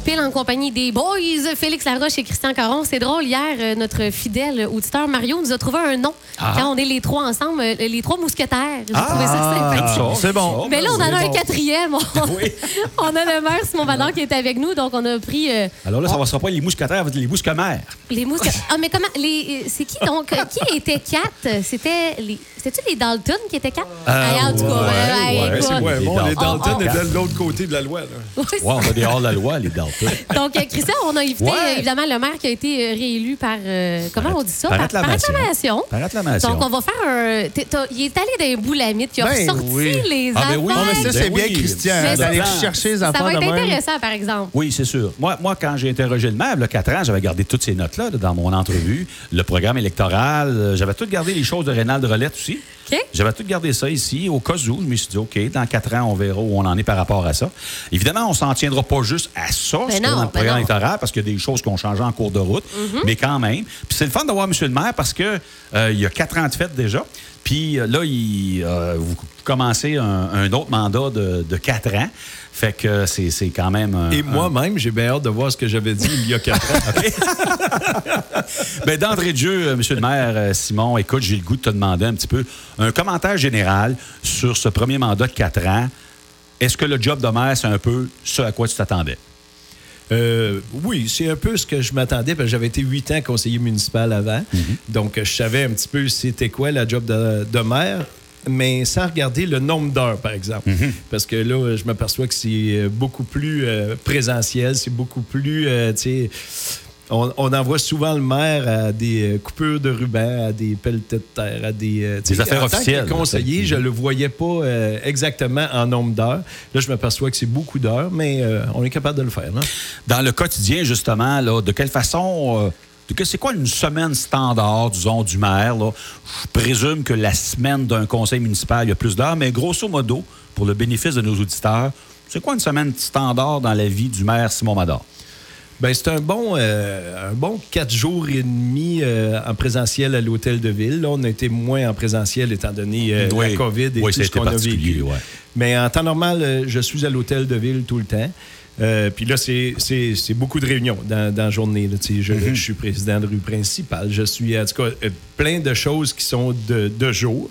pile en compagnie des boys Félix Laroche et Christian Caron. C'est drôle, hier, euh, notre fidèle auditeur Mario nous a trouvé un nom. Ah. Quand on est les trois ensemble, euh, les trois mousquetaires. J'ai Ah, trouvé ça sympathique. ça, c'est bon. Mais là, on en a un bon. quatrième. On, Oui. on a le maire Simon Vador qui est avec nous, donc on a pris euh, Alors là, ça ne sera pas les mousquetaires, les mousquemères. les mousquetaires. Ah, mais comment. les- C'est qui donc Qui était quatre? C'était les. C'était-tu les Dalton qui étaient quatre? Ah, En tout cas, ouais, ouais, ouais, écoute. c'est Ouais, Les bon, les Dalton. Oh, oh. étaient de l'autre côté de la loi. là. Ouais, on a des hors-la-loi, les Dalton. Donc, euh, Christian, on a invité Ouais. évidemment le maire qui a été euh, réélu par. euh, comment Par- on dit ça? par acclamation. acclamation. Par acclamation. Donc, on va faire un. il est allé dans les boulamites, il a Ben ressorti oui. les Ah, ben oui. Ah, ça, Ben c'est bien, oui. Christian, d'aller ça- chercher les Ça affaires va être même. intéressant, par exemple. Oui, c'est sûr. Moi, moi, quand j'ai interrogé le maire, il y a quatre ans, j'avais gardé toutes ces notes-là là, dans mon entrevue. Le programme électoral, j'avais tout gardé les choses de Rénal Rolette aussi. J'avais tout gardé ça ici, au cas où. Je me suis dit, OK, dans quatre ans, on verra où on en est par rapport à ça. Évidemment, on s'en tiendra pas juste à ça, Ben ce non, dans le ben programme électoral, parce qu'il y a des choses qui ont changé en cours de route, mais quand même. Puis c'est le fun d'avoir M. le maire parce que euh, il y a quatre ans de fête déjà. Puis euh, là, il, euh, vous commencez un, un autre mandat de, de quatre ans. Fait que c'est c'est quand même. un- Et un- moi-même, j'ai bien hâte de voir ce que j'avais dit il y a quatre ans. Ben, d'entrée de jeu, euh, Monsieur le maire euh, Simon, écoute, j'ai le goût de te demander un petit peu un commentaire général sur ce premier mandat de quatre ans. Est-ce que le job de maire, c'est un peu ce à quoi tu t'attendais? Euh, oui, c'est un peu ce que je m'attendais, parce que j'avais été huit ans conseiller municipal avant. Donc, je savais un petit peu c'était quoi la job de, de maire, mais sans regarder le nombre d'heures, par exemple. Parce que là, je m'aperçois que c'est euh, beaucoup plus euh, présentiel, c'est beaucoup plus, euh, tu sais... On, on envoie souvent le maire à des coupures de ruban, à des pelletés de terre, à des... Des affaires en tant que officielles, conseiller, je le voyais pas euh, exactement en nombre d'heures. Là, je m'aperçois que c'est beaucoup d'heures, mais euh, on est capable de le faire. là. Dans le quotidien, justement, là, de quelle façon. euh, c'est quoi une semaine standard, disons, du maire? là? Je présume que la semaine d'un conseil municipal, il y a plus d'heures, mais grosso modo, pour le bénéfice de nos auditeurs, c'est quoi une semaine standard dans la vie du maire Simon Mador? Ben, c'est un bon, euh, un bon quatre jours et demi euh, en présentiel à l'hôtel de ville. Là, on a été moins en présentiel étant donné euh, Oui. la COVID et Oui, tout ce qu'on a vécu. ouais. Mais en temps normal, je suis à l'hôtel de ville tout le temps. Euh, Puis là, c'est- beaucoup de réunions dans, dans la journée. là. Je, Mm-hmm. je suis président de rue principale. Je suis, en tout cas, euh, plein de choses qui sont de, de jour.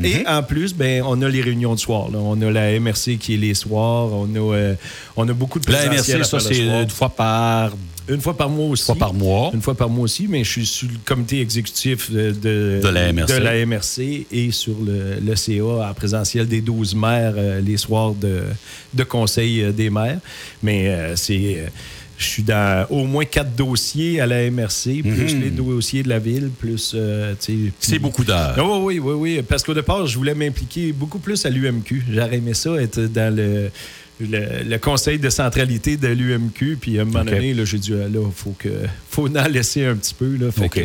Mm-hmm. Et en plus, ben, on a les réunions de soir. là. On a la MRC qui est les soirs. On a, euh, on a beaucoup de La MRC, ça, c'est une fois par, Une fois par mois aussi. fois par mois. Une fois par mois aussi, mais je suis sur le comité exécutif de, de, De la MRC. de la MRC et sur le, le CA en présentiel des 12 maires euh, les soirs de, de conseil euh, des maires. Mais euh, c'est. je suis dans au moins quatre dossiers à la MRC, plus les dossiers de la ville, plus. Mhm. C'est beaucoup d'heures. oui, oui, oui, oui. Parce qu'au départ, je voulais m'impliquer beaucoup plus à l'UMQ. J'aurais aimé ça, être dans le, le, le conseil de centralité de l'UMQ. Puis à un moment donné, là, j'ai dit, ah, là, faut que faut en laisser un petit peu. Là, fait OK. que,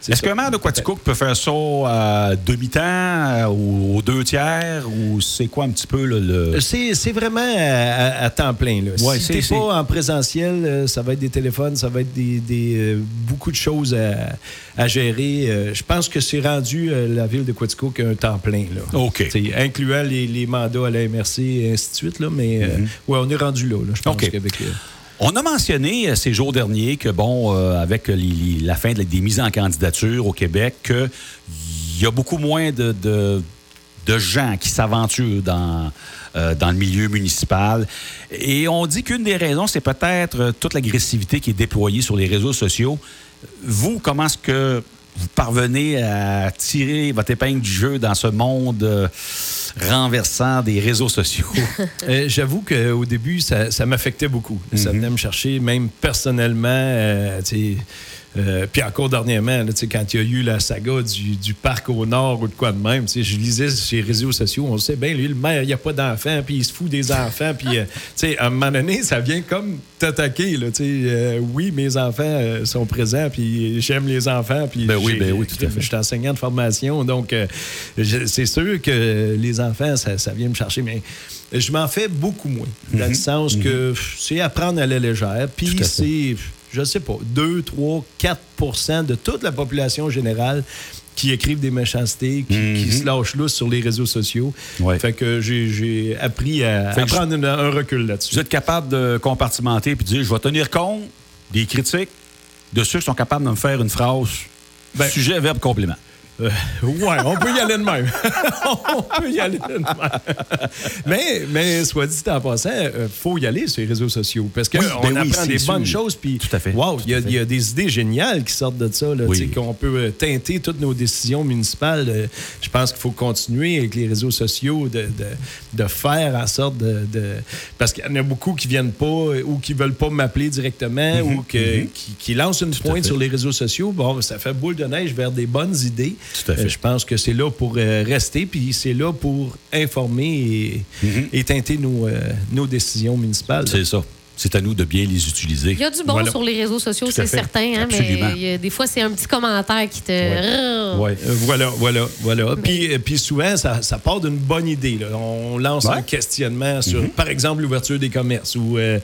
c'est Est-ce qu'un maire de Quaticook peut faire ça à demi-temps euh, ou aux deux tiers ou c'est quoi un petit peu là, le. C'est, c'est vraiment à, à- à temps plein. Là. Ouais, si t'es pas en présentiel, euh, ça va être des téléphones, ça va être des, des, euh, beaucoup de choses à, à gérer. Euh, je pense que c'est rendu euh, la ville de Quaticook un temps plein. Là. OK. T'sais, incluant les, les mandats à la MRC et ainsi de suite. Là, mais euh, ouais, on est rendu là. là. Je pense qu'avec... euh, On a mentionné euh, ces jours derniers que, bon, euh, avec les- les- la fin de- des mises en candidature au Québec, qu'il y a beaucoup moins de, de- de gens qui s'aventurent dans, euh, dans le milieu municipal. Et on dit qu'une des raisons, c'est peut-être toute l'agressivité qui est déployée sur les réseaux sociaux. Vous, comment est-ce que vous parvenez à tirer votre épingle du jeu dans ce monde euh, renversant des réseaux sociaux? Euh, J'avoue qu'au début, ça, ça m'affectait beaucoup. Ça venait me chercher, même personnellement. euh, euh, puis encore dernièrement, là, quand il y a eu la saga du, du parc au nord ou de quoi de même, je lisais sur les réseaux sociaux, on sait bien, lui, le maire, il n'y a pas d'enfants, puis il se fout des enfants, puis euh, à un moment donné, ça vient comme t'attaquer. euh, oui, mes enfants sont présents, puis j'aime les enfants, puis Ben oui, ben oui, tout à fait. je suis enseignant de formation, donc c'est sûr que les enfants, ça, ça vient me chercher, mais je m'en fais beaucoup moins, dans le sens que pff, c'est apprendre à la légère, puis Mhm. C'est, je sais pas, 2, 3, 4% de toute la population générale qui écrivent des méchancetés, qui, qui Mhm. se lâchent lousse sur les réseaux sociaux. Ouais. Fait que j'ai- appris à, prendre un recul là-dessus. Vous êtes capable de compartimenter puis de dire je vais tenir compte des critiques de ceux qui sont capables de me faire une phrase Ben- sujet, verbe, complément. Euh, ouais, on peut y aller de même. on peut y aller de même. mais, mais soit dit en passant, il faut y aller sur les réseaux sociaux parce qu'on Oui, ben oui, apprend c'est des sûr. bonnes choses. Puis, Tout à fait. Wow, il y, a- y des idées géniales qui sortent de ça, Oui. qu'on peut euh, teinter toutes nos décisions municipales. Euh, Je pense qu'il faut continuer avec les réseaux sociaux de, de, de faire en sorte de. de- parce qu'il y en a beaucoup qui viennent pas euh, ou qui veulent pas m'appeler directement ou que- qui, qui lancent une Mhm. pointe sur les réseaux sociaux. Bon, ça fait boule de neige vers des bonnes idées. Tout à fait. Euh, je pense que c'est là pour euh, rester, puis c'est là pour informer et, Mhm. et teinter nos, euh, nos décisions municipales. C'est ça. C'est à nous de bien les utiliser. Il y a du bon Voilà. sur les réseaux sociaux, c'est fait. certain, hein, Absolument. mais il y a- des fois, c'est un petit commentaire qui te. Ouais. Euh, voilà, voilà, voilà. Puis, puis souvent, ça, ça part d'une bonne idée. là. On lance Ouais. un questionnement sur, par exemple, l'ouverture des commerces. Ou, euh,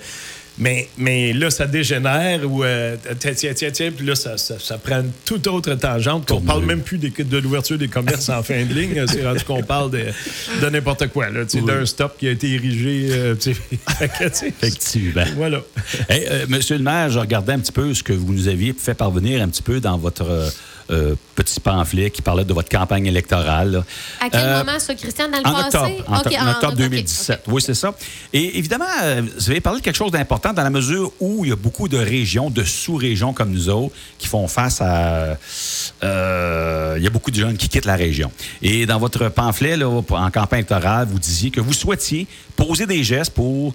mais, mais là, ça dégénère ou euh, tiens, tiens, tiens, tiens, puis là, ça, ça, ça prend une toute autre tangente. qu'on Comme parle le- même plus des- de l'ouverture des commerces en fin de ligne. C'est rendu qu'on parle de, de n'importe quoi. là, Oui. D'un stop qui a été érigé. euh, Effectivement. Voilà. Hey, euh, Monsieur le maire, je regardais un petit peu ce que vous nous aviez fait parvenir un petit peu dans votre euh, petit pamphlet qui parlait de votre campagne électorale. là. À quel Euh, moment, ça, Christian, dans le En passé? octobre, en, octobre ok, 2017. ok. Oui, c'est ça. Et évidemment, euh, vous avez parlé de quelque chose d'important dans la mesure où il y a beaucoup de régions, de sous-régions comme nous autres, qui font face à. euh, il y a beaucoup de jeunes qui quittent la région. Et dans votre pamphlet, là, en campagne électorale, vous disiez que vous souhaitiez poser des gestes pour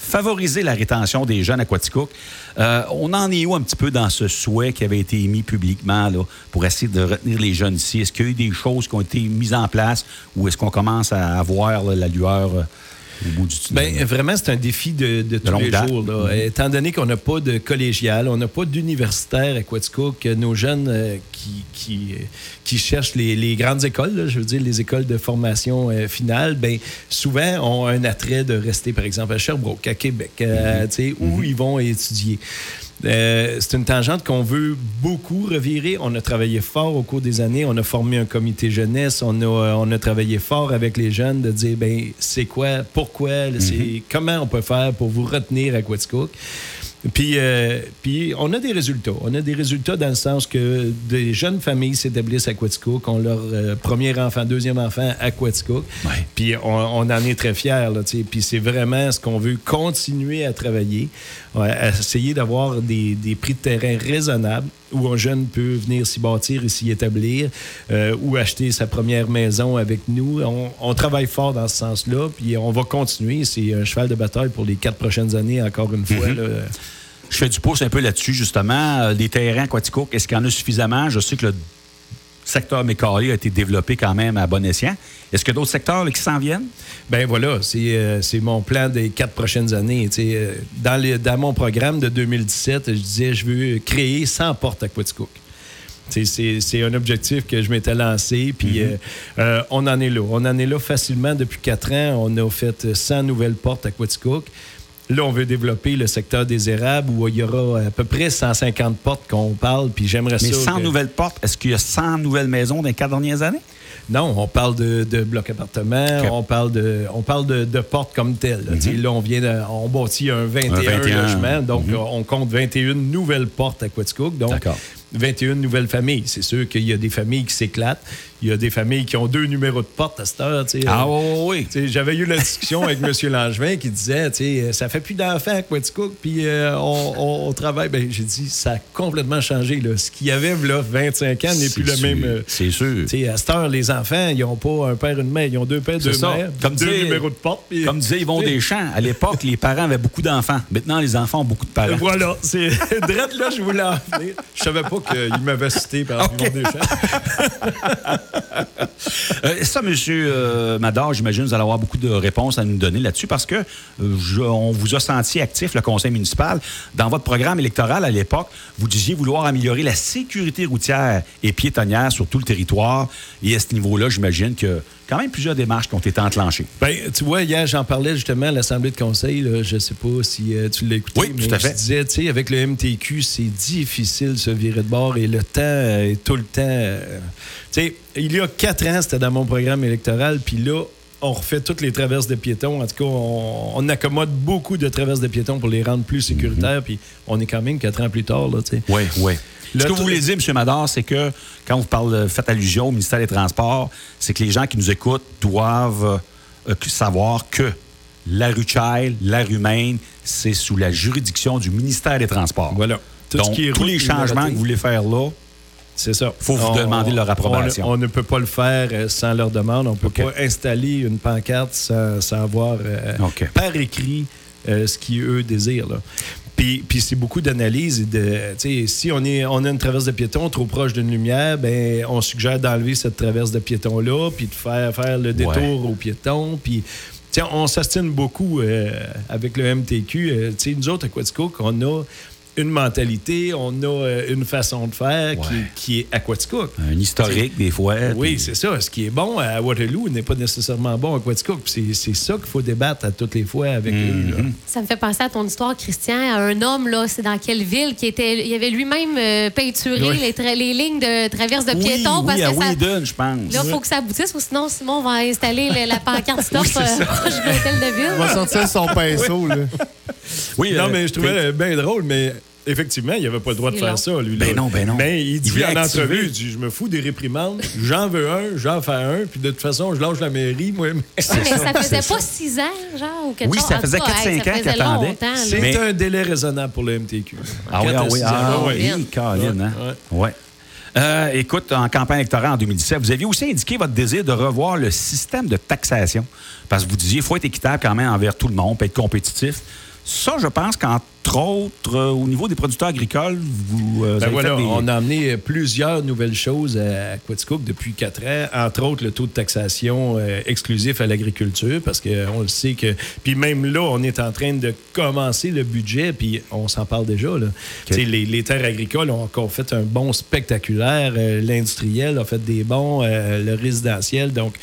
favoriser la rétention des jeunes à Quaticook. Euh, on en est où un petit peu dans ce souhait qui avait été émis publiquement pour essayer de retenir les jeunes ici? Est-ce qu'il y a eu des choses qui ont été mises en place ou est-ce qu'on commence à avoir la lueur euh, au bout du tunnel? Ben, vraiment, c'est un défi de, de tous les date. jours. là. Mhm. Étant donné qu'on n'a pas de collégial, on n'a pas d'universitaire à Quaticook, que nos jeunes euh, qui, qui, euh, qui cherchent les, les grandes écoles, là, je veux dire les écoles de formation euh, finale, ben, souvent ont un attrait de rester, par exemple, à Sherbrooke, à Québec, euh, tu sais, où ils vont étudier. Euh, c'est une tangente qu'on veut beaucoup revirer. On a travaillé fort au cours des années. On a formé un comité jeunesse. On a, euh, on a travaillé fort avec les jeunes de dire, ben, c'est quoi, pourquoi, c'est comment on peut faire pour vous retenir à Quaticook. Puis, euh, puis, on a des résultats. On a des résultats dans le sens que des jeunes familles s'établissent à Quaticook, ont leur euh, premier enfant, deuxième enfant à Quaticook. Ouais. Puis on, on en est très fiers. Là, puis c'est vraiment ce qu'on veut continuer à travailler, essayer d'avoir des, des prix de terrain raisonnables où un jeune peut venir s'y bâtir et s'y établir euh, ou acheter sa première maison avec nous. On, on travaille fort dans ce sens-là, puis on va continuer. C'est un cheval de bataille pour les quatre prochaines années, encore une fois. là. Je fais du pouce un peu là-dessus, justement. Euh, Les terrains Quaticook, est-ce qu'il y en a suffisamment? Je sais que le secteur Mécalé a été développé quand même à bon escient. Est-ce qu'il y a d'autres secteurs là, qui s'en viennent? Ben voilà, c'est euh, mon plan des quatre prochaines années. Euh, dans, les- dans mon programme de 2017, je disais je veux créer 100 portes à Quaticook. C'est un objectif que je m'étais lancé, puis euh, euh, on en est là. On en est là facilement depuis quatre ans. On a fait 100 nouvelles portes à Quaticook. Là, on veut développer le secteur des érables où il y aura à peu près 150 portes qu'on parle, puis j'aimerais ça. Mais 100 que- nouvelles portes, est-ce qu'il y a 100 nouvelles maisons dans les quatre dernières années? non, on parle de, de blocs appartements, on parle de, on parle de, de portes comme telles. là. Là, on vient de, on bâtit un 21, Un 21, logements, donc mhm. on compte 21 nouvelles portes à Quaticook. Donc, D'accord. 21 nouvelles familles. C'est sûr qu'il y a des familles qui s'éclatent. Il y a des familles qui ont deux numéros de porte à cette heure. Ah Euh, oui, oui, J'avais eu la discussion avec M. Langevin qui disait, sais, ça fait plus d'enfants à Quaticook, puis euh, on, on- on travaille. Ben, j'ai dit, ça a complètement changé. Là. Ce qu'il y avait là, 25 ans n'est plus le même. euh, C'est sûr. à cette heure, les enfants, ils n'ont pas un père et une mère. Ils ont deux pères, deux ça. mères, Comme deux disait- numéros de porte. puis- Comme disait Yvon Deschamps, à l'époque, les parents avaient beaucoup d'enfants. Maintenant, les enfants ont beaucoup de parents. Voilà, c'est drette là, je voulais en venir. Je savais pas qu'il m'avait cité par Ok. Yvon Deschamps. Euh, ça, monsieur euh, Mador, j'imagine que vous allez avoir beaucoup de réponses à nous donner là-dessus parce que euh, je- on vous a senti actif, le conseil municipal. Dans votre programme électoral à l'époque, vous disiez vouloir améliorer la sécurité routière et piétonnière sur tout le territoire. Et à ce niveau-là, j'imagine que, quand même plusieurs démarches qui ont été enclenchées. Ben, tu vois, hier, j'en parlais justement à l'Assemblée de conseil. là. je ne sais pas si euh, tu l'as écouté. Oui, mais tout à je fait. disais, tu sais, avec le MTQ, c'est difficile de se virer de bord et le temps euh, est tout le temps. euh, tu sais, il y a quatre ans, c'était dans mon programme électoral, puis là, on refait toutes les traverses de piétons. En tout cas, on, on accommode beaucoup de traverses de piétons pour les rendre plus sécuritaires, puis on est quand même quatre ans plus tard, là, tu sais. Oui, oui. Ce que vous voulez dire, M. Mador, c'est que quand vous parlez, faites allusion au ministère des Transports, c'est que les gens qui nous écoutent doivent euh, savoir que la rue Child, la rue Maine, c'est sous la juridiction du ministère des Transports. Voilà. Tout ce Donc, qui est tous les changements que vous voulez faire là, C'est ça. Faut vous demander leur approbation. On, on ne peut pas le faire euh, sans leur demande. On ne peut pas installer une pancarte sans, sans avoir euh, par écrit euh, ce qu'eux désirent. là. Puis, puis c'est beaucoup d'analyse. de, si on, est, on a une traverse de piéton trop proche d'une lumière, ben, on suggère d'enlever cette traverse de piéton-là, puis de faire, faire le détour Ouais. au piéton. Puis, on s'astine beaucoup euh, avec le MTQ. Euh, nous autres, à Quaticook, on a une mentalité, on a euh, une façon de faire qui, Ouais. qui est Aquaticook. un historique des fois. Oui, puis- c'est ça. Ce qui est bon à Waterloo n'est pas nécessairement bon à Quaticook. C'est c'est ça qu'il faut débattre à toutes les fois avec eux. là. Ça me fait penser à ton histoire, Christian, à un homme, là, c'est dans quelle ville, qui était. Il avait lui-même euh, peinturé Oui. les, tra- les lignes de traverse de Oui, piétons parce oui, à que ça. Whedon, je pense. Là, il faut que ça aboutisse, ou sinon, Simon va installer le- la pancarte stop euh, proche de l'hôtel de ville. Il va sortir son pinceau, là. Oui, Non, euh, mais je trouvais bien drôle, mais effectivement, il n'avait pas le droit de faire ça, lui. Ben non, ben non. Mais il Il dit en entrevue, il dit, je me fous des réprimandes, j'en veux un, j'en fais un, puis de toute façon, je lâche la mairie, moi. Mais ça faisait pas six ans, genre, ou quelque Oui, chose. ça faisait cas, 4-5 hey, ans qu'il attendait. C'est Mais- un délai raisonnable pour le MTQ. Ah oui, ah oui, ah oui. Caroline, hein? Ouais. Ouais. Euh, écoute, en campagne électorale en 2017, vous aviez aussi indiqué votre désir de revoir le système de taxation. Parce que vous disiez qu'il faut être équitable quand même envers tout le monde, puis être compétitif. Ça, je pense qu'entre autres, euh, au niveau des producteurs agricoles, vous euh, Ben avez voilà, fait des... on a amené plusieurs nouvelles choses à Quaticook depuis quatre ans, entre autres le taux de taxation euh, exclusif à l'agriculture, parce qu'on le sait que... Puis même là, on est en train de commencer le budget, puis on s'en parle déjà. Là. Les, les terres agricoles ont encore fait un bond spectaculaire, euh, l'industriel a fait des bons, euh, le résidentiel, donc...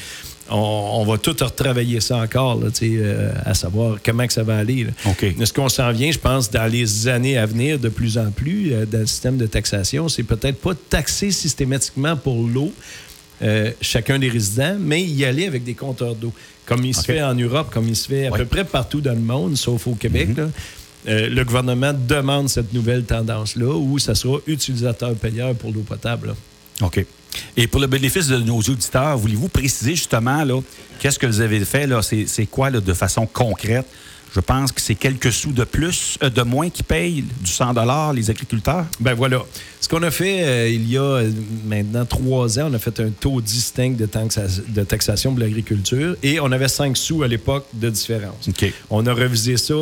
On, on va tout retravailler ça encore, là, euh, à savoir comment que ça va aller. là. Ce qu'on s'en vient, je pense, dans les années à venir, de plus en plus, euh, dans le système de taxation, c'est peut-être pas taxer systématiquement pour l'eau euh, chacun des résidents, mais y aller avec des compteurs d'eau. Comme il se fait en Europe, comme il se fait à Ouais. peu près partout dans le monde, sauf au Québec. là. Euh, le gouvernement demande cette nouvelle tendance-là où ça sera utilisateur-payeur pour l'eau potable. là. OK. Et pour le bénéfice de nos auditeurs, voulez-vous préciser justement qu'est-ce que vous avez fait? C'est quoi de façon concrète? Je pense que c'est quelques sous de plus, euh, de moins qui payent du 100 les agriculteurs. Ben voilà. Ce qu'on a fait euh, il y a euh, maintenant trois ans, on a fait un taux distinct de, taxa- de taxation pour l'agriculture et on avait 5 sous à l'époque de différence. On a revisé ça.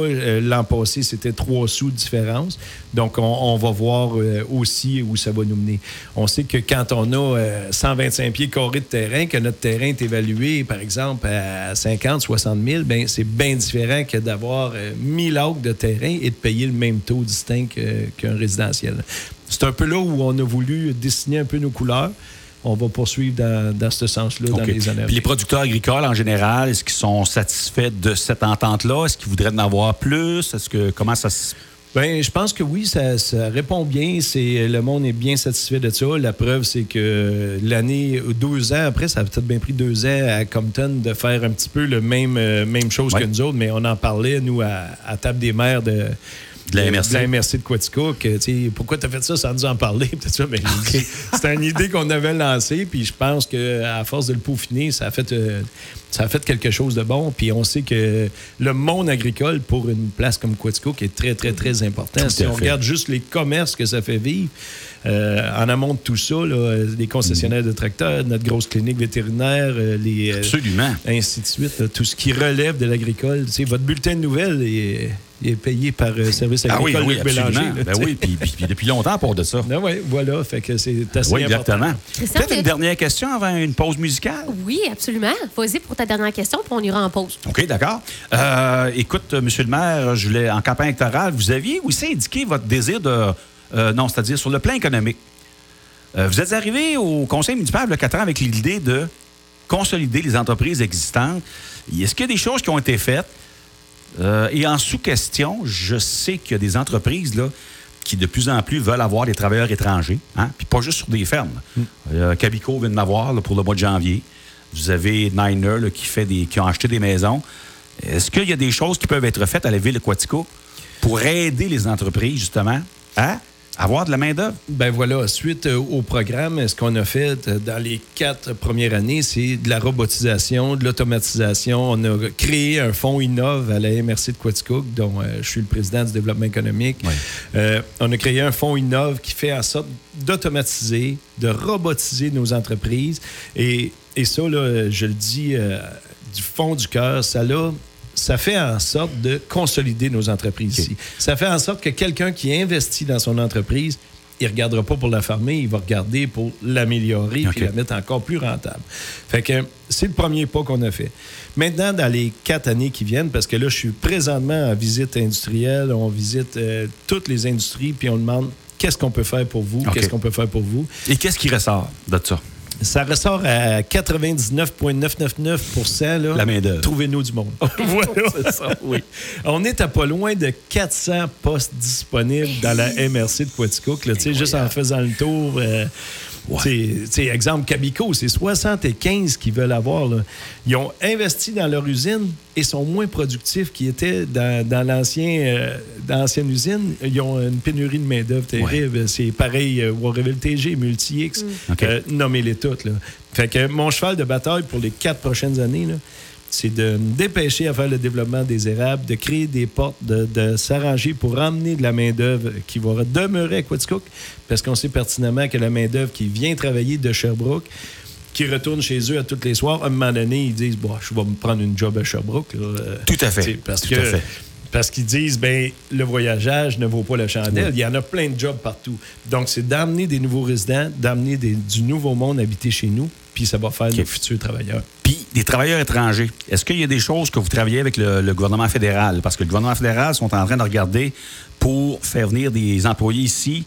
L'an passé, c'était 3 sous de différence. Donc, on, on va voir aussi où ça va nous mener. On sait que quand on a euh, 125 pieds carrés de terrain, que notre terrain est évalué, par exemple, à 50, 60 000, ben, c'est bien différent que d'avoir euh, 1000 acres de terrain et de payer le même taux distinct qu'un résidentiel. C'est un peu là où on a voulu dessiner un peu nos couleurs. On va poursuivre dans, dans ce sens-là dans les années Puis les producteurs agricoles, en général, est-ce qu'ils sont satisfaits de cette entente-là? Est-ce qu'ils voudraient en avoir plus? Est-ce que comment ça se. Ben, je pense que oui, ça, ça répond bien. C'est le monde est bien satisfait de ça. La preuve, c'est que l'année, deux ans après, ça a peut-être bien pris deux ans à Compton de faire un petit peu le même, euh, même chose Ouais. que nous autres, mais on en parlait, nous, à, à table des maires de. De la MRC. De la MRC de Quaticook. Pourquoi tu as fait ça sans nous en parler? Peut-être ça, mais C'était une idée qu'on avait lancée, puis je pense qu'à force de le peaufiner, ça a fait, euh, ça a fait quelque chose de bon. Puis on sait que le monde agricole, pour une place comme Quaticook, est très, très, très important. Si on fait. regarde juste les commerces que ça fait vivre, en amont de tout ça, là, les concessionnaires de tracteurs, notre grosse clinique vétérinaire, euh, les, euh, Absolument. ainsi de suite, là, tout ce qui relève de l'agricole. Tu sais, votre bulletin de nouvelles est, est payé par euh, Service Ah oui, agricole oui, Bélanger, absolument. là, Ben oui, puis, puis- puis depuis longtemps, pour de ça. Ah ouais, voilà, fait que c'est assez Oui, important. exactement. Christian, Peut-être une dernière question avant une pause musicale? Oui, absolument. Vas-y pour ta dernière question, puis on ira en pause. OK, d'accord. Euh, écoute, euh, Monsieur le maire, je voulais, en campagne électorale, vous aviez aussi indiqué votre désir de. Euh, non, c'est-à-dire sur le plan économique. Euh, vous êtes arrivé au conseil municipal il y a quatre ans avec l'idée de consolider les entreprises existantes. Est-ce qu'il y a des choses qui ont été faites? Euh, et en sous-question, je sais qu'il y a des entreprises là, qui de plus en plus veulent avoir des travailleurs étrangers, hein? puis pas juste sur des fermes. Euh, Cabico vient de m'avoir pour le mois de janvier. Vous avez Niner là, qui, fait des, qui ont acheté des maisons. Est-ce qu'il y a des choses qui peuvent être faites à la ville de Quatico pour aider les entreprises, justement, à avoir de la main-d'œuvre? Ben voilà, suite euh, au programme, ce qu'on a fait euh, dans les quatre premières années, c'est de la robotisation, de l'automatisation. On a créé un fonds Innove à la MRC de Quaticook, dont euh, je suis le président du développement économique. Oui. Euh, on a créé un fonds Innove qui fait en sorte d'automatiser, de robotiser nos entreprises. Et, et ça, là, je le dis euh, du fond du cœur, ça l'a ça fait en sorte de consolider nos entreprises ici. Ça fait en sorte que quelqu'un qui investit dans son entreprise, il ne regardera pas pour la fermer, il va regarder pour l'améliorer puis la mettre encore plus rentable. Fait que c'est le premier pas qu'on a fait. Maintenant, dans les quatre années qui viennent, parce que là, je suis présentement en visite industrielle, on visite euh, toutes les industries, puis on demande qu'est-ce qu'on peut faire pour vous, qu'est-ce qu'on peut faire pour vous. Et qu'est-ce qui ressort de ça? Ça ressort à 99,999 là. La main-d'œuvre. Trouvez-nous du monde. voilà, c'est ça, oui. On est à pas loin de 400 postes disponibles dans la MRC de Quaticook, là, tu sais, juste en faisant le tour. euh, sais, exemple, Cabico, c'est 75 qui veulent avoir. là. Ils ont investi dans leur usine et sont moins productifs qu'ils étaient dans, dans euh, l'ancienne usine. Ils ont une pénurie de main-d'œuvre terrible. C'est pareil, euh, Warreville TG, Multi-X, OK. euh, nommez-les toutes. Là. Fait que mon cheval de bataille pour les quatre prochaines années, là, c'est de dépêcher à faire le développement des érables, de créer des portes, de, de s'arranger pour ramener de la main-d'œuvre qui va demeurer à Quaticook, parce qu'on sait pertinemment que la main-d'œuvre qui vient travailler de Sherbrooke, qui retourne chez eux à tous les soirs, à un moment donné, ils disent bon, je vais me prendre une job à Sherbrooke. là. Tout à fait. Parce Tout que à fait. parce qu'ils disent, ben le voyageage ne vaut pas la chandelle. Il y en a plein de jobs partout. Donc, c'est d'amener des nouveaux résidents, d'amener du nouveau monde habiter chez nous, puis ça va faire nos futurs travailleurs. Puis, des travailleurs étrangers, est-ce qu'il y a des choses que vous travaillez avec le, le gouvernement fédéral? Parce que le gouvernement fédéral sont en train de regarder pour faire venir des employés ici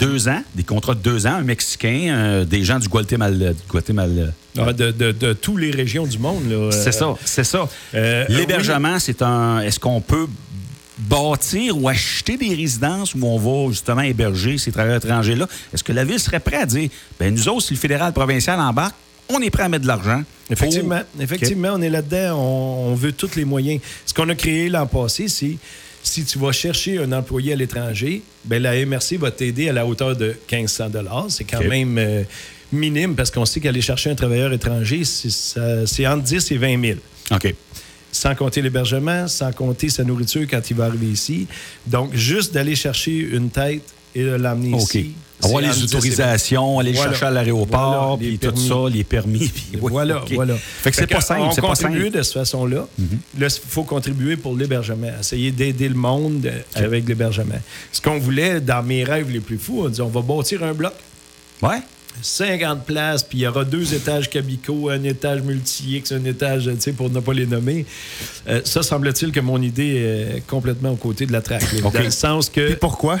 deux ans, des contrats de deux ans, un Mexicain, euh, des gens du Guatemala. du Guatemala. Ah, de, de, de toutes les régions du monde. là. C'est ça, c'est ça. euh, L'hébergement, c'est un. Est-ce qu'on peut bâtir ou acheter des résidences où on va justement héberger ces travailleurs étrangers-là? Est-ce que la ville serait prête à dire, ben nous autres, si le fédéral provincial embarque, on est prêt à mettre de l'argent. Effectivement, pour- effectivement, on est là-dedans. On, on veut tous les moyens. Ce qu'on a créé l'an passé, c'est si tu vas chercher un employé à l'étranger, ben la MRC va t'aider à la hauteur de 1500 C'est quand même euh, minime parce qu'on sait qu'aller chercher un travailleur étranger, c'est entre 10 et 20 000 OK. sans compter l'hébergement, sans compter sa nourriture quand il va arriver ici. Donc, juste d'aller chercher une tête et de l'amener ici. Avoir les entre 10 et 20. autorisations, aller Voilà. le chercher à l'aéroport, Voilà, puis tout permis. ça, les permis. puis oui, Voilà, voilà. Fait que c'est pas simple, On contribue simple. Mhm. de cette façon-là. Là, il faut contribuer pour l'hébergement, essayer d'aider le monde avec l'hébergement. Ce qu'on voulait, dans mes rêves les plus fous, on dit on va bâtir un bloc, Ouais. 50 places, puis il y aura deux étages Cabico, un étage Multi-X, un étage, tu sais, pour ne pas les nommer. Euh, ça, semble-t-il que mon idée est complètement aux côtés de la traque. là. OK. Dans le sens que Puis pourquoi?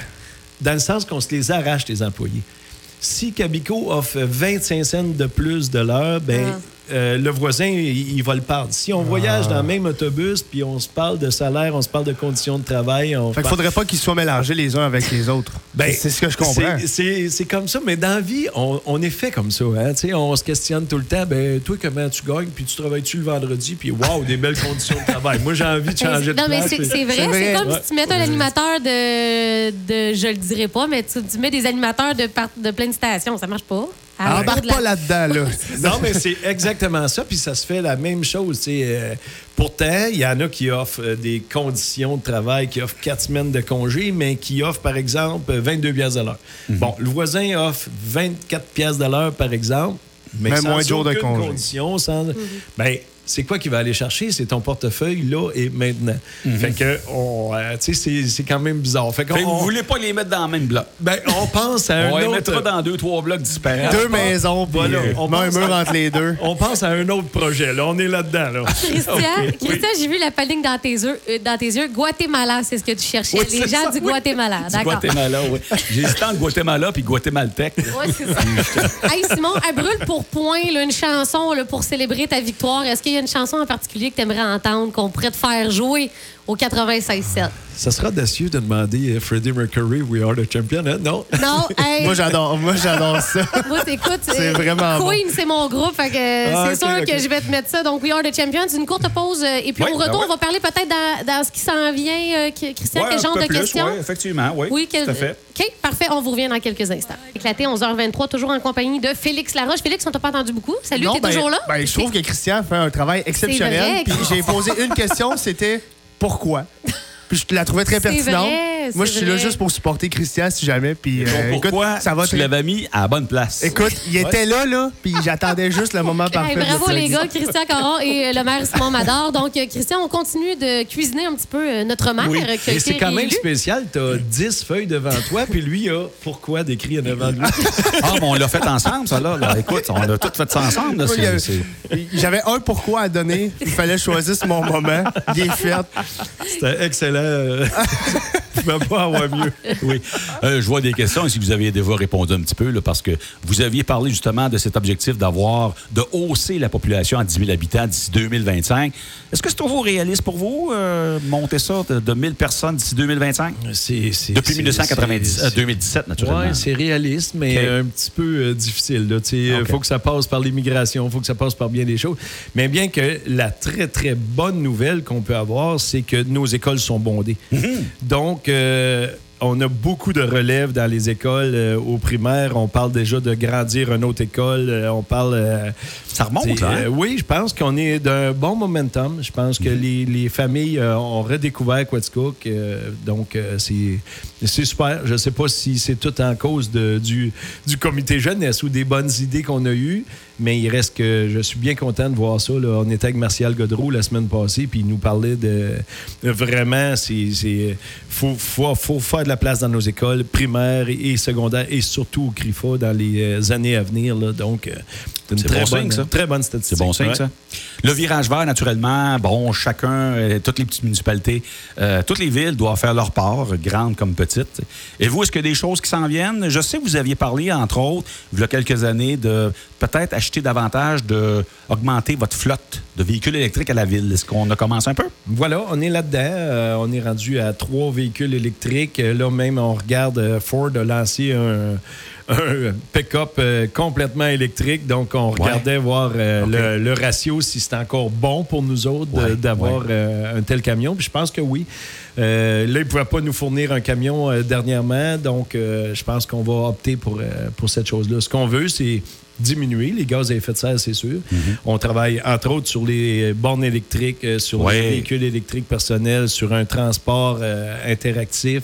Dans le sens qu'on se les arrache, les employés. Si Cabico offre 25 cents de plus de l'heure, ben, Ah. Euh, le voisin, il, il va le perdre. Si on voyage dans le même autobus, puis on se parle de salaire, on se parle de conditions de travail, on Fait qu'il parle- faudrait pas qu'ils soient mélangés les uns avec les autres. Ben, c'est ce que je comprends. c'est- comme ça, mais dans la vie, on, on est fait comme ça. Hein? Tu sais, On se questionne tout le temps. Ben, toi, comment tu gagnes? Puis tu travailles-tu le vendredi? Puis waouh, des belles conditions de travail. Moi, j'ai envie de changer de non, mais c'est puis- vrai. C'est comme Ouais. si tu mettais un animateur de, de. Je le dirais pas, mais tu, tu mets des animateurs de, de plein de stations. Ça marche pas. L'autre Embarque pas là-dedans, là. Non, mais c'est exactement ça. Puis ça se fait la même chose. Euh, pourtant, il y en a qui offrent euh, des conditions de travail, qui offrent quatre semaines de congé, mais qui offrent, par exemple, 22 pièces de l'heure. Bon, le voisin offre 24 pièces de l'heure, par exemple, mais, Mais sans moins de jours de aucune congé. condition, sans... Ben, c'est quoi qu'il va aller chercher? C'est ton portefeuille là et maintenant. Fait que, on, euh, tu sais, c'est- c'est quand même bizarre. Fait que vous on- voulez pas les mettre dans le même bloc. ben, on pense à On un les autre. mettra dans deux, trois blocs différents. Deux maisons, Voilà, euh, on met un mur à- entre les deux. On pense à un autre projet. Là, on est là-dedans. Là. Christian, Ok. Christian j'ai vu la paligne dans tes yeux. euh, dans tes yeux. Guatemala, c'est ce que tu cherchais. Oui, Les gens ça, du oui. Guatemala. Du D'accord. Guatemala, oui. J'hésitais entre Guatemala puis Guatemaltèque. Oui, c'est ça. hey, Simon, elle brûle pour point là, une chanson là, pour célébrer ta victoire. Est-ce qu'il y a une chanson en particulier que tu aimerais entendre, qu'on pourrait te faire jouer au 96-7? Ça sera audacieux de demander à Freddie Mercury We Are the Champion. hein? Non? Non, hey, Moi, j'adore moi, j'adore ça. moi, écoute, C'est euh, vraiment bon. Queen, c'est mon groupe, fait que Ah, c'est sûr que je vais te mettre ça. Donc, We Are the Champions, une courte pause. euh, Et puis, Ouais, au ben retour, ouais. on va parler peut-être dans, dans ce qui s'en vient. euh, Christian, Ouais, quel un genre peu de plus, questions? ouais, effectivement, oui. Oui, quel- tout à fait. OK, parfait. On vous revient dans quelques instants. Éclaté, 11h23, toujours en compagnie de Félix Laroche. Félix, on t'a pas entendu beaucoup. Salut, t'es ben- toujours là? ben, je trouve que Christian fait un travail exceptionnel. Puis j'ai posé une question, c'était pourquoi? Puis je la trouvais très pertinente. vrai, Moi, je suis là juste pour supporter Christian si jamais. Puis euh, écoute, pourquoi ça va tu très- l'avais mis à la bonne place? Écoute, il était là, là, puis j'attendais juste le moment parfait. Hey, bravo les gars, Christian Caron et euh, le maire Simon Mador. Donc, euh, Christian, on continue de cuisiner un petit peu notre maire. Oui. Et c'est quand même spécial. Tu as 10 feuilles devant toi, puis lui a pourquoi d'écrit en avant de lui? Ah, mais on l'a fait ensemble, ça, là. là. Écoute, on a tout fait ça ensemble. là. Oui, il y C'est- avait- c'est- J'avais un pourquoi à donner. Il fallait choisir ce mon moment. Il est fait. C'était excellent. Euh, Je ne peux pas avoir mieux. Oui. Euh, je vois des questions que vous aviez déjà répondu un petit peu, là, parce que vous aviez parlé justement de cet objectif d'avoir, de hausser la population à 10 000 habitants d'ici 2025. Est-ce que c'est trop réaliste pour vous, euh, monter ça de, de 1000 personnes d'ici 2025? C'est- c'est- Depuis c'est- 1990, c'est- euh, 2017, naturellement. Oui, c'est réaliste, mais OK. un petit peu euh, difficile. Il faut que ça passe par l'immigration, il faut que ça passe par bien des choses. Mais bien que la très, très bonne nouvelle qu'on peut avoir, c'est que nos écoles sont bondées. Mhm. Donc, euh, on a beaucoup de relève dans les écoles euh, au primaire. On parle déjà de grandir une autre école. Euh, on parle... euh, Ça remonte, là, hein? euh, oui, je pense qu'on est d'un bon momentum. Je pense que Mhm. les, les familles ont redécouvert Quetzcook. donc, c'est super. Je ne sais pas si c'est tout en cause de- du, du comité jeunesse ou des bonnes idées qu'on a eues, mais il reste que je suis bien content de voir ça. là. On était avec Martial Godreau la semaine passée, puis il nous parlait de, de vraiment, c'est- faut, faut, faut faire de la place dans nos écoles primaires et, secondaires et surtout au CRIFA dans les euh, années à venir. là. Donc, euh, c'est une très bon bonne, signe, ça. très bonne statistique. C'est bon signe, Ouais. ça. Le virage vert, naturellement, bon, chacun, euh, toutes les petites municipalités, euh, toutes les villes doivent faire leur part, grandes comme petites. Et vous, est-ce qu'il y a des choses qui s'en viennent? Je sais que vous aviez parlé, entre autres, il y a quelques années, de peut-être acheter davantage, de augmenter votre flotte de véhicules électriques à la ville? Est-ce qu'on a commencé un peu? Voilà, on est là-dedans. Euh, on est rendu à trois véhicules électriques. Là même, on regarde euh, Ford a lancé un, un pick-up euh, complètement électrique. Donc, on regardait voir euh, le, le ratio, si c'est encore bon pour nous autres Ouais, d'avoir ouais. euh, un tel camion. Puis je pense que oui. Là, ils ne pouvaient pas nous fournir un camion dernièrement. Donc, je pense qu'on va opter pour, pour cette chose-là. Ce qu'on veut, c'est diminuer les gaz à effet de serre, c'est sûr. Mm-hmm. On travaille, entre autres, sur les bornes électriques, euh, sur Ouais. les véhicules électriques personnels, sur un transport euh, interactif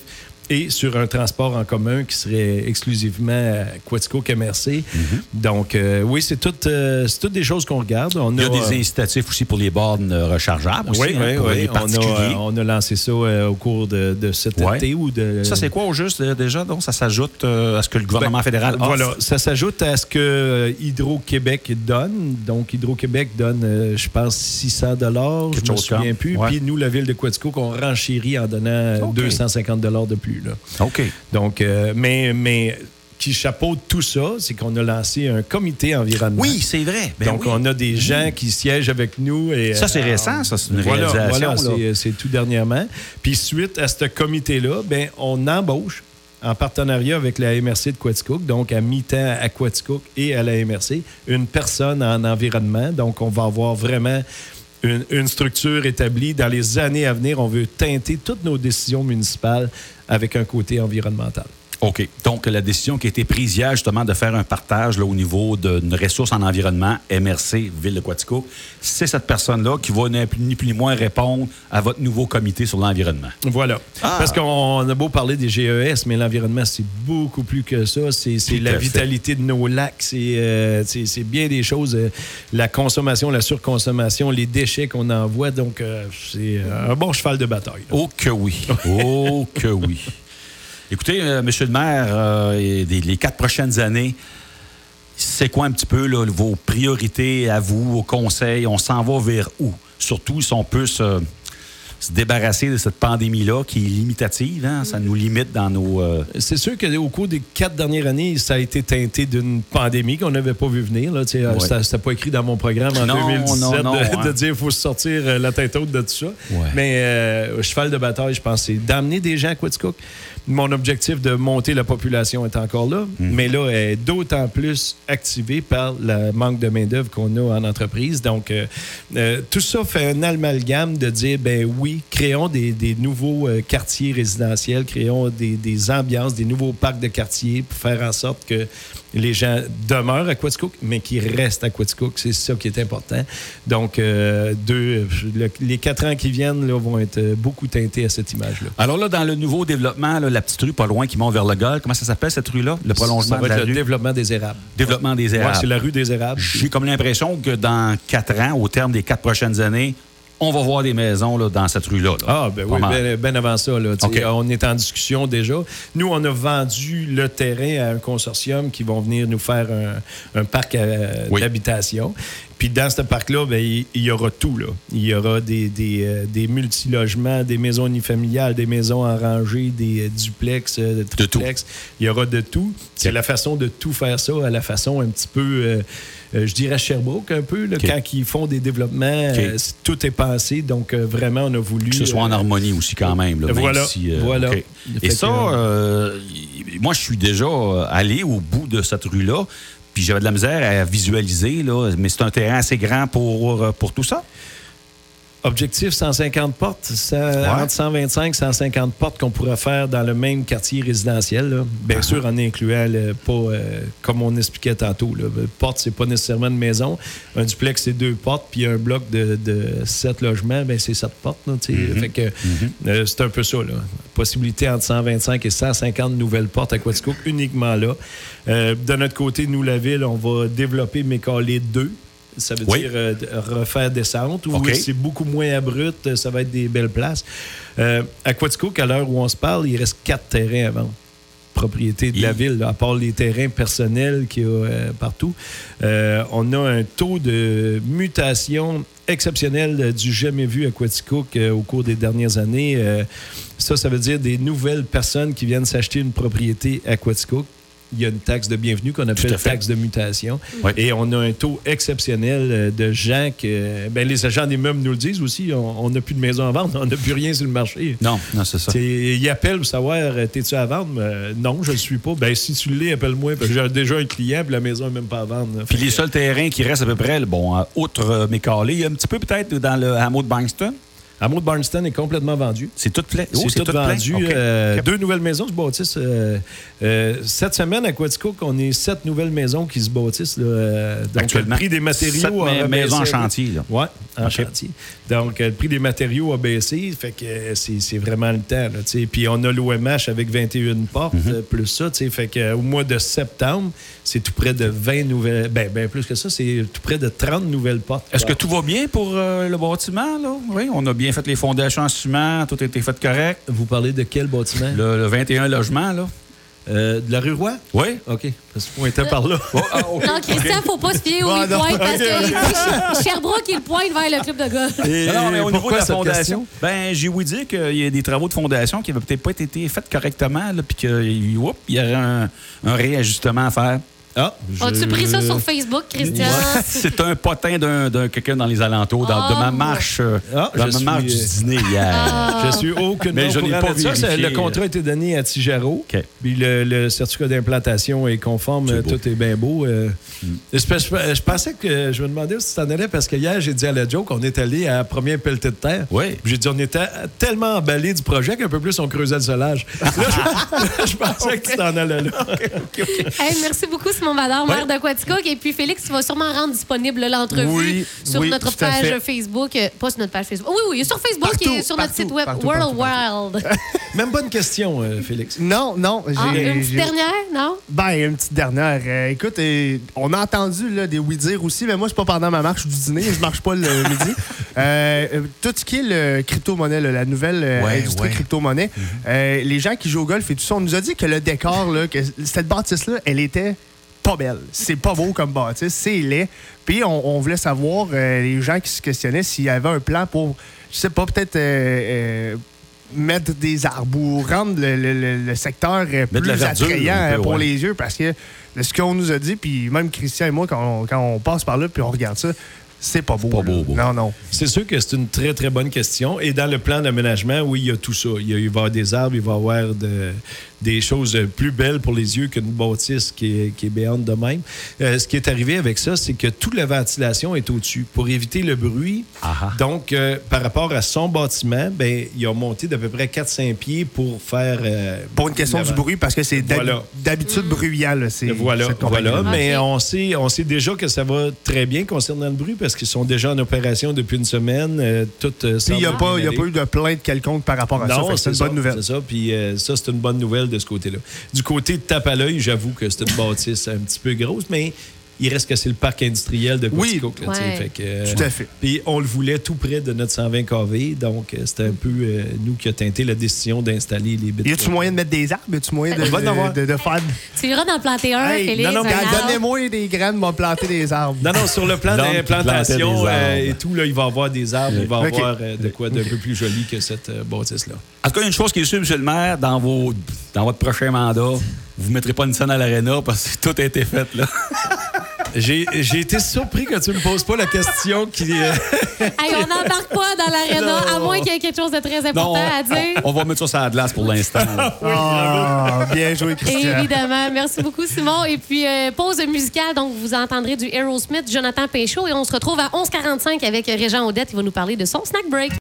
et sur un transport en commun qui serait exclusivement à Quatico MRC. Donc, euh, oui, c'est toutes, euh, toutes des choses qu'on regarde. On Il y a a, des incitatifs aussi pour les bornes euh, rechargeables aussi, oui, hein, oui, pour oui. les On a, particuliers. euh, on a lancé ça euh, au cours de, de cet Ouais. été ou de. Ça, c'est quoi au juste euh, déjà? Donc, ça s'ajoute euh, à ce que le gouvernement Ben, fédéral offre? Voilà, ça s'ajoute à ce que euh, Hydro-Québec donne. Donc, Hydro-Québec donne, euh, je pense, 600 dollars. Je Quelque me souviens plus. Puis nous, la ville de Quatico, qu'on renchérit en donnant euh, OK. 250 dollars de plus. Là. OK. Donc, euh, mais, mais qui chapeaute tout ça, c'est qu'on a lancé un comité environnement. Oui, c'est vrai. Ben Donc, oui. on a des gens qui siègent avec nous. Et, Ça, c'est euh, récent, ça, c'est une voilà, réalisation, voilà, là. c'est- c'est tout dernièrement. Puis suite à ce comité-là, ben, on embauche en partenariat avec la MRC de Quaticook, donc à mi-temps à Quaticook et à la MRC, une personne en environnement. Donc, on va avoir vraiment une, une structure établie. Dans les années à venir, on veut teinter toutes nos décisions municipales avec un côté environnemental. OK. Donc, la décision qui a été prise hier, justement, de faire un partage là, au niveau d'une ressource en environnement, MRC, Ville de Quatico, c'est cette personne-là qui va ni plus ni plus ni moins répondre à votre nouveau comité sur l'environnement. Voilà. Ah. Parce qu'on a beau parler des GES, mais l'environnement, c'est beaucoup plus que ça. C'est la fait. vitalité de nos lacs. C'est euh, c'est- c'est bien des choses. euh, la consommation, la surconsommation, les déchets qu'on envoie. Donc, euh, c'est un bon cheval de bataille. là. Oh que oui. Oh que oui. Écoutez, euh, Monsieur le maire, euh, les quatre prochaines années, c'est quoi un petit peu vos priorités à vous, au conseil? On s'en va vers où? Surtout si on peut se, se débarrasser de cette pandémie-là qui est limitative. hein? Ça nous limite dans nos... euh, C'est sûr qu'au cours des quatre dernières années, ça a été teinté d'une pandémie qu'on n'avait pas vu venir. Là. Ouais. C'était pas écrit dans mon programme en Non, 2017 non, non, de, hein. de dire qu'il faut sortir euh, la tête haute de tout ça. Ouais. Mais euh, cheval de bataille, je pense, c'est d'amener des gens à Quaticook. Mon objectif de monter la population est encore là, Mhm. mais là, elle est d'autant plus activé par le manque de main-d'œuvre qu'on a en entreprise. Donc, euh, tout ça fait un amalgame de dire, ben oui, créons des, des nouveaux euh, quartiers résidentiels, créons des, des ambiances, des nouveaux parcs de quartiers pour faire en sorte que les gens demeurent à Quaticook, mais qu'ils restent à Quaticook. C'est ça qui est important. Donc, euh, deux, le- les quatre ans qui viennent là, vont être euh, beaucoup teintés à cette image-là. Alors là, dans le nouveau développement, là, la petite rue pas loin qui monte vers le golf, comment ça s'appelle cette rue-là? Le prolongement Ça va de être la le rue? développement des érables. Développement des Ouais, érables. c'est la rue des érables. J'ai comme l'impression que dans quatre ans, au terme des quatre prochaines années, on va voir des maisons là, dans cette rue-là. là. Ah, ben oui, ben, ben avant ça. Là, OK. On est en discussion déjà. Nous, on a vendu le terrain à un consortium qui vont venir nous faire un, un parc euh, Oui. d'habitation. Puis dans ce parc-là, ben, il, il y aura tout. Là. Il y aura des, des, euh, des multilogements, des maisons unifamiliales, des maisons en rangée, des euh, duplex, euh, De tout. triplex. Il y aura de tout. C'est la façon de tout faire ça à la façon un petit peu, euh, euh, je dirais Sherbrooke un peu, là, OK. quand ils font des développements, euh, tout est pensé. Donc euh, vraiment, on a voulu... Que ce soit en euh, harmonie aussi quand même. là, même Voilà, si, euh, voilà. Et ça, euh, moi, je suis déjà euh, allé au bout de cette rue-là, puis j'avais de la misère à visualiser, là, mais c'est un terrain assez grand pour, euh, pour tout ça. Objectif 150 portes, ça, entre 125 et 150 portes qu'on pourrait faire dans le même quartier résidentiel. là. Bien sûr, en incluant pas, euh, comme on expliquait tantôt. Là. Porte, c'est pas nécessairement une maison. Un duplex, c'est deux portes, puis un bloc de, de sept logements, ben, c'est sept portes. là. Fait que, euh, c'est un peu ça. Là. Possibilité entre 125 et 150 nouvelles portes à Quaticook, uniquement là. Euh, de notre côté, nous, la ville, on va développer Mécalé 2. Ça veut Oui. dire euh, refaire descente. OK. c'est beaucoup moins abrupt. euh, Ça va être des belles places. Euh, à Quaticook, à l'heure où on se parle, il reste quatre terrains à vendre. Propriété de la ville, là, à part les terrains personnels qu'il y a euh, partout. Euh, on a un taux de mutation exceptionnel euh, du jamais vu à Quaticook au cours des dernières années. Ça, ça veut dire des nouvelles personnes qui viennent s'acheter une propriété à Quaticook. Il y a une taxe de bienvenue qu'on appelle taxe de mutation. Oui. Et on a un taux exceptionnel euh, de gens que. Ben, les agents d'immeubles nous le disent aussi. On n'a plus de maison à vendre. On n'a plus rien sur le marché. Non, non, c'est ça. Ils appellent pour savoir euh, t'es-tu à vendre? Euh, non, je ne le suis pas. Ben, si tu l'es, appelle-moi. Parce que j'ai déjà un client, puis la maison n'est même pas à vendre. Puis les que- seuls terrains qui restent à peu près, bon, outre euh, Mécalé, il y a un petit peu peut-être dans le hameau de Bankston. Hameau de Barnston est complètement vendu. C'est tout plein. Oh, c'est tout, plein? vendu. Euh. Deux nouvelles maisons se bâtissent. euh, euh, cette semaine, à Quaticook, on est sept nouvelles maisons qui se bâtissent. là, donc, Actuellement. le prix des matériaux Sept a ma- maisons en chantier, là. Oui, en chantier. Donc, le prix des matériaux a baissé. Fait que c'est vraiment le temps. Là. Puis, on a l'OMH avec 21 portes, Mhm. plus ça. Fait que, au mois de septembre, c'est tout près de 20 nouvelles. Ben, ben plus que ça, c'est tout près de 30 nouvelles portes. Est-ce que tout va bien pour le bâtiment? Là? Oui, on a bien fait les fondations en ciment, tout a été fait correct. Vous parlez de quel bâtiment? Le, le 21 logements, là. Euh, de la rue Roy? Oui. OK. Parce qu'on était par là. Oh, ah, OK. Non, Christian, faut pas se fier au Bon, non, pointe parce que il Sherbrooke, il pointe vers le club de golf. Et Non, mais au niveau de la fondation, ben, j'ai ouï dire qu'il y a des travaux de fondation qui n'avaient peut-être pas été faits correctement, puis qu'il y aurait un, un réajustement à faire. Ah, As-tu pris ça sur Facebook, Christian? C'est un potin d'un d'un quelqu'un dans les alentours, dans- de ma Oh. marche, euh, Ah, dans ma marche du euh, dîner hier. Je suis aucunement Mais je n'ai pas de ça. Le contrat a été donné à Tijaro. OK. Puis le, le certificat d'implantation est conforme. Tout est bien beau. euh. Je, je- je pensais que je me demandais si tu t'en allais parce que hier, j'ai dit à la joke qu'on est allé à la première pelletée de terre. Oui. J'ai dit on était tellement emballé du projet qu'un peu plus on creusait le solage. Là, je, je pensais que tu t'en allais là. Hey, merci beaucoup, Simon Vador, maire Ouais. de Quaticook. Et puis, Félix, tu vas sûrement rendre disponible l'entrevue Oui, sur oui, notre page. Facebook. Euh, Pas sur notre page Facebook. Oui, oui, sur Facebook Partout, et sur notre site web partout, World partout, Wild. Même une question, euh, Félix. Non, non. Ah, une petite dernière, non? Ben, une petite dernière. Euh, écoute, euh, on a entendu là, des oui-dire aussi, mais moi, c'est pas pendant ma marche du dîner. Je marche pas le midi. Tout ce qui est le crypto-monnaie, la nouvelle euh, Ouais, industrie ouais. crypto-monnaie, euh, les gens qui jouent au golf et tout ça, on nous a dit que le décor, là, que cette bâtisse-là, elle était pas belle. C'est pas beau comme bâtisse, c'est laid. Puis on, on voulait savoir, euh, les gens qui se questionnaient, s'il y avait un plan pour, je sais pas, peut-être euh, euh, mettre des arbres ou rendre le, le- le- le secteur euh, plus verdure, attrayant peu, pour ouais. les yeux parce que ce qu'on nous a dit, puis même Christian et moi, quand on, quand on passe par là puis on regarde ça, c'est pas beau. pas beau, beau. Non, non. C'est sûr que c'est une très, très bonne question. Et dans le plan d'aménagement, oui, il y a tout ça. Il, y a- il va y avoir des arbres, il va y avoir de- des choses plus belles pour les yeux qu'une bâtisse qui est, qui est béante de même. Euh, ce qui est arrivé avec ça, c'est que toute la ventilation est au-dessus pour éviter le bruit. Donc, euh, par rapport à son bâtiment, ben, ils ont monté d'à peu près 4-5 pieds pour faire... euh, Pour une question du bruit, parce que c'est d'hab- Voilà. d'habitude bruyant. Là, Voilà, cette voilà. Mais on sait, on sait déjà que ça va très bien concernant le bruit parce qu'ils sont déjà en opération depuis une semaine. euh, tout, euh, Puis il n'y a, pas- eu de plainte quelconque par rapport à ça. Non, que c'est une bonne nouvelle. C'est ça. Puis euh, ça, c'est une bonne nouvelle de ce côté-là. Du côté de tape à l'œil, j'avoue que c'est une bâtisse un petit peu grosse, mais il reste que c'est le parc industriel de Oui. Quaticook. Ouais. Fait que, euh, Tout à fait. Puis on le voulait tout près de notre 120 kV, donc euh, c'était un peu euh, nous qui a teinté la décision d'installer les bits. Y a-tu moyen de mettre des arbres? Y a-tu moyen de, de, de- de faire. Tu iras d'en planter un, Hey, Félix. non, non. Donnez-moi des graines, m'ont planter des arbres. Non, non, sur le plan d'implantation euh, et tout, là, il va y avoir des arbres, il va y avoir euh, de quoi d'un peu plus joli que cette euh, bâtisse-là. En tout cas, il y a une chose qui est sûre, monsieur le maire, dans, vos, dans votre prochain mandat, vous ne mettrez pas une scène à l'aréna parce que tout a été fait. Là. J'ai j'ai été surpris que tu me poses pas la question qui. euh, Hey, on n'embarque pas dans l'aréna, à moins qu'il y ait quelque chose de très important Non, à dire. on, on va mettre ça sur la glace pour l'instant. là. Ah, bien joué, Christian. Évidemment. Merci beaucoup, Simon. Et puis, euh, pause musicale. Donc, vous entendrez du Aerosmith, Jonathan Péchaud. Et on se retrouve à 11h45 avec Régent Odette. Il va nous parler de son snack break.